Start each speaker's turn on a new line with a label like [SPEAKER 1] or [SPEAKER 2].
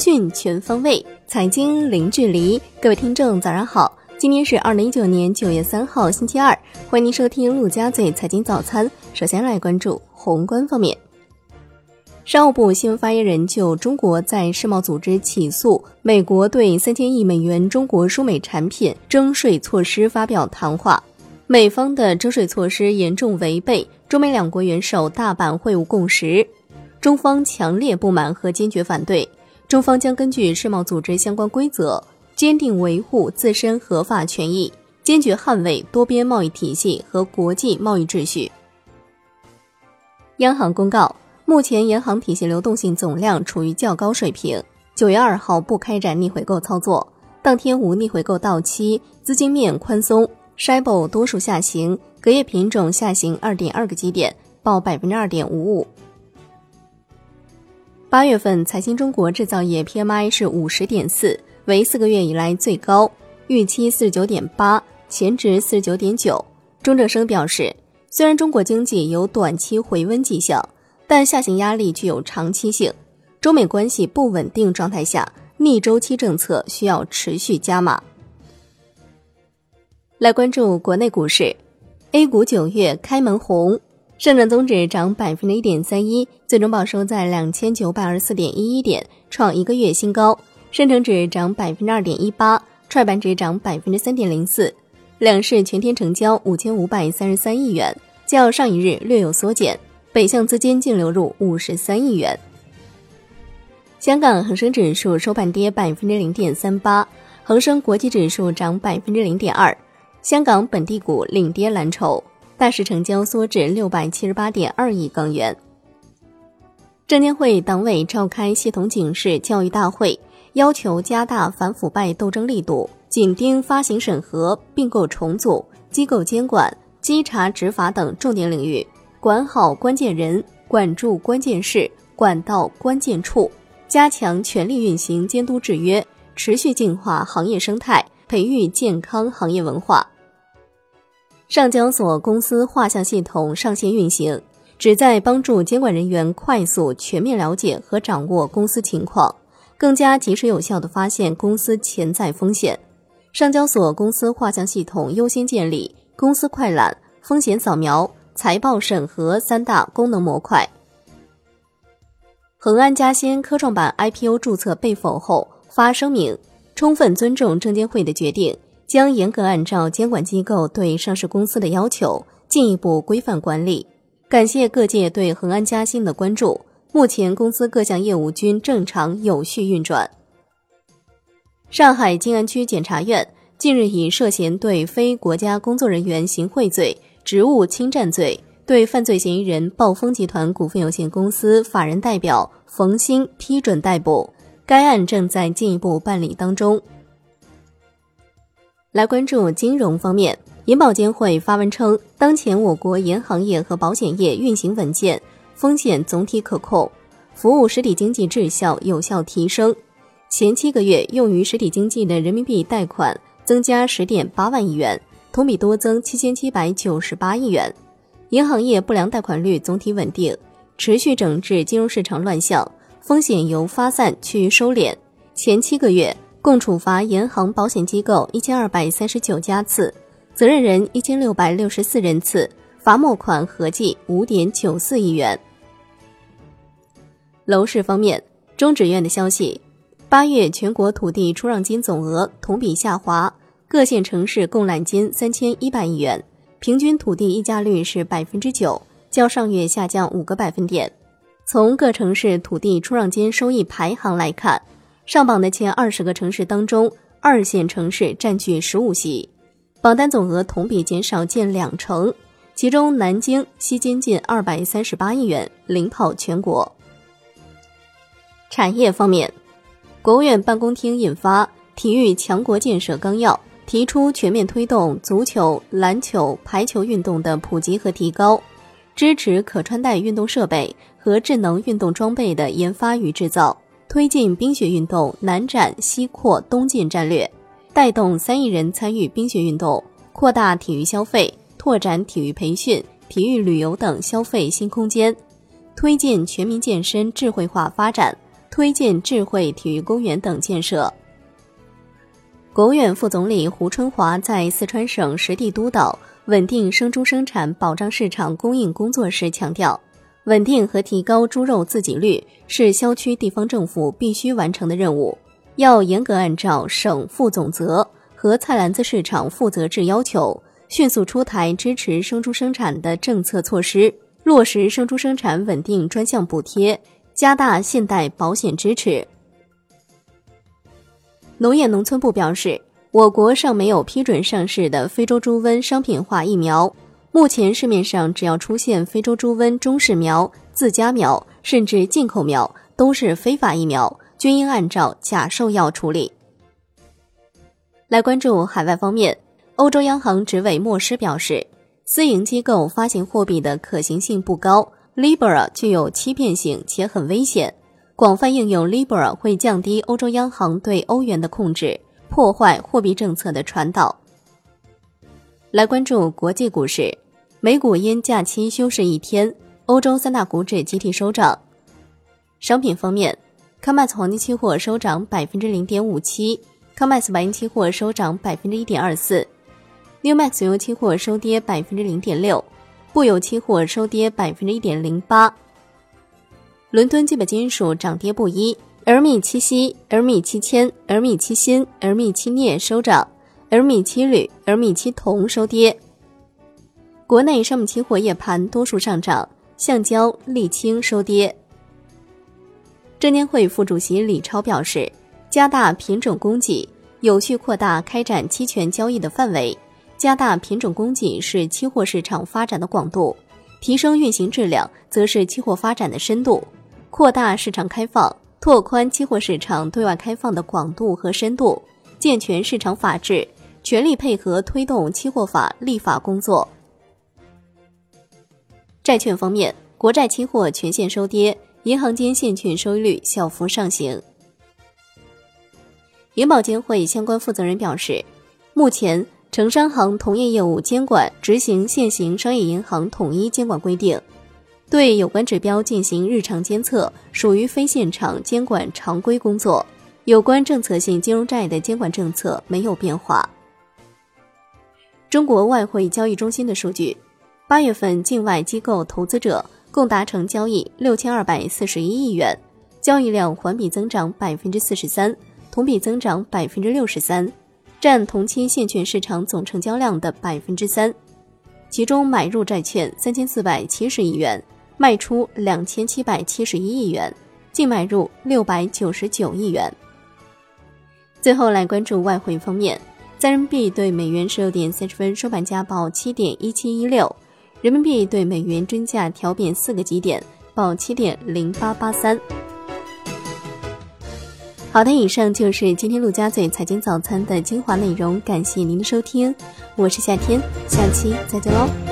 [SPEAKER 1] 讯全方位，财经零距离。各位听众，早上好！今天是二零一九年九月三号，星期二。欢迎您收听陆家嘴财经早餐。首先来关注宏观方面。商务部新闻发言人就中国在世贸组织起诉美国对三千亿美元中国输美产品征税措施发表谈话。美方的征税措施严重违背中美两国元首大阪会晤共识，中方强烈不满和坚决反对。中方将根据世贸组织相关规则，坚定维护自身合法权益，坚决捍卫多边贸易体系和国际贸易秩序。央行公告。目前银行体系流动性总量处于较高水平。九月二号不开展逆回购操作，当天无逆回购到期，资金面宽松 s h i b o 多数下行，隔夜品种下行二点二个基点，报百分之二点五五。八月份财新中国制造业 PMI 是五十点四，为四个月以来最高，预期四十九点八，前值四十九点九。钟正生表示，虽然中国经济有短期回温迹象。但下行压力具有长期性，中美关系不稳定状态下，逆周期政策需要持续加码。来关注国内股市，A 股九月开门红，上证综指涨百分之一点三一，最终报收在两千九百二十四点一一点，创一个月新高；深成指涨百分之二点一八，创业板指涨百分之三点零四。两市全天成交五千五百三十三亿元，较上一日略有缩减。北向资金净流入五十三亿元。香港恒生指数收盘跌百分之零点三八，恒生国际指数涨百分之零点二。香港本地股领跌蓝筹，大市成交缩至六百七十八点二亿港元。证监会党委召开系统警示教育大会，要求加大反腐败斗争力度，紧盯发行审核、并购重组、机构监管、稽查执法等重点领域。管好关键人，管住关键事，管到关键处，加强权力运行监督制约，持续净化行业生态，培育健康行业文化。上交所公司画像系统上线运行，旨在帮助监管人员快速、全面了解和掌握公司情况，更加及时有效地发现公司潜在风险。上交所公司画像系统优先建立公司快览、风险扫描。财报审核三大功能模块。恒安嘉先科创板 IPO 注册被否后发声明，充分尊重证监会的决定，将严格按照监管机构对上市公司的要求，进一步规范管理。感谢各界对恒安嘉兴的关注。目前公司各项业务均正常有序运转。上海静安区检察院近日以涉嫌对非国家工作人员行贿罪。职务侵占罪对犯罪嫌疑人暴风集团股份有限公司法人代表冯鑫批准逮捕，该案正在进一步办理当中。来关注金融方面，银保监会发文称，当前我国银行业和保险业运行稳健，风险总体可控，服务实体经济质效有效提升。前七个月用于实体经济的人民币贷款增加十点八万亿元。同比多增七千七百九十八亿元，银行业不良贷款率总体稳定，持续整治金融市场乱象，风险由发散趋于收敛。前七个月共处罚银行保险机构一千二百三十九家次，责任人一千六百六十四人次，罚没款合计五点九四亿元。楼市方面，中指院的消息，八月全国土地出让金总额同比下滑。各县城市共揽金三千一百亿元，平均土地溢价率是百分之九，较上月下降五个百分点。从各城市土地出让金收益排行来看，上榜的前二十个城市当中，二线城市占据十五席，榜单总额同比减少近两成。其中，南京吸金近二百三十八亿元，领跑全国。产业方面，国务院办公厅印发《体育强国建设纲要》。提出全面推动足球、篮球、排球运动的普及和提高，支持可穿戴运动设备和智能运动装备的研发与制造，推进冰雪运动南展西扩东进战略，带动三亿人参与冰雪运动，扩大体育消费，拓展体育培训、体育旅游等消费新空间，推进全民健身智慧化发展。推进智慧体育公园等建设。国务院副总理胡春华在四川省实地督导稳定生猪生产、保障市场供应工作时强调，稳定和提高猪肉自给率是辖区地方政府必须完成的任务，要严格按照省负总责和菜篮子市场负责制要求，迅速出台支持生猪生产的政策措施，落实生猪生产稳定专项补贴，加大信贷保险支持。农业农村部表示，我国尚没有批准上市的非洲猪瘟商品化疫苗。目前市面上只要出现非洲猪瘟中式苗、自家苗，甚至进口苗，都是非法疫苗，均应按照假兽药处理。来关注海外方面，欧洲央行执委莫施表示，私营机构发行货币的可行性不高，Libra 具有欺骗性且很危险。广泛应用 Libra 会降低欧洲央行对欧元的控制，破坏货币政策的传导。来关注国际股市，美股因假期休市一天，欧洲三大股指集体收涨。商品方面，COMEX 黄金期货收涨百分之零点五七，COMEX 白银期货收涨百分之一点二四，Newmax 原油期货收跌百分之零点六，布油期货收跌百分之一点零八。伦敦基本金属涨跌不一，而米七锡、而米七铅、而米七锌、而米七镍收涨，而米七铝、而米七铜收跌。国内商品期货夜盘多数上涨，橡胶、沥青收跌。证监会副主席李超表示，加大品种供给，有序扩大开展期权交易的范围，加大品种供给是期货市场发展的广度，提升运行质量则是期货发展的深度。扩大市场开放，拓宽期货市场对外开放的广度和深度，健全市场法治，全力配合推动期货法立法工作。债券方面，国债期货全线收跌，银行间现券收益率小幅上行。银保监会相关负责人表示，目前城商行同业业务监管执行现行商业银行统一监管规定。对有关指标进行日常监测，属于非现场监管常规工作。有关政策性金融债的监管政策没有变化。中国外汇交易中心的数据，八月份境外机构投资者共达成交易六千二百四十一亿元，交易量环比增长百分之四十三，同比增长百分之六十三，占同期现券市场总成交量的百分之三。其中买入债券三千四百七十亿元。卖出两千七百七十一亿元，净买入六百九十九亿元。最后来关注外汇方面，在人民币对美元十六点三十分收盘价报七点一七一六，人民币对美元均价调贬四个基点，报七点零八八三。好的，以上就是今天陆家嘴财经早餐的精华内容，感谢您的收听，我是夏天，下期再见喽。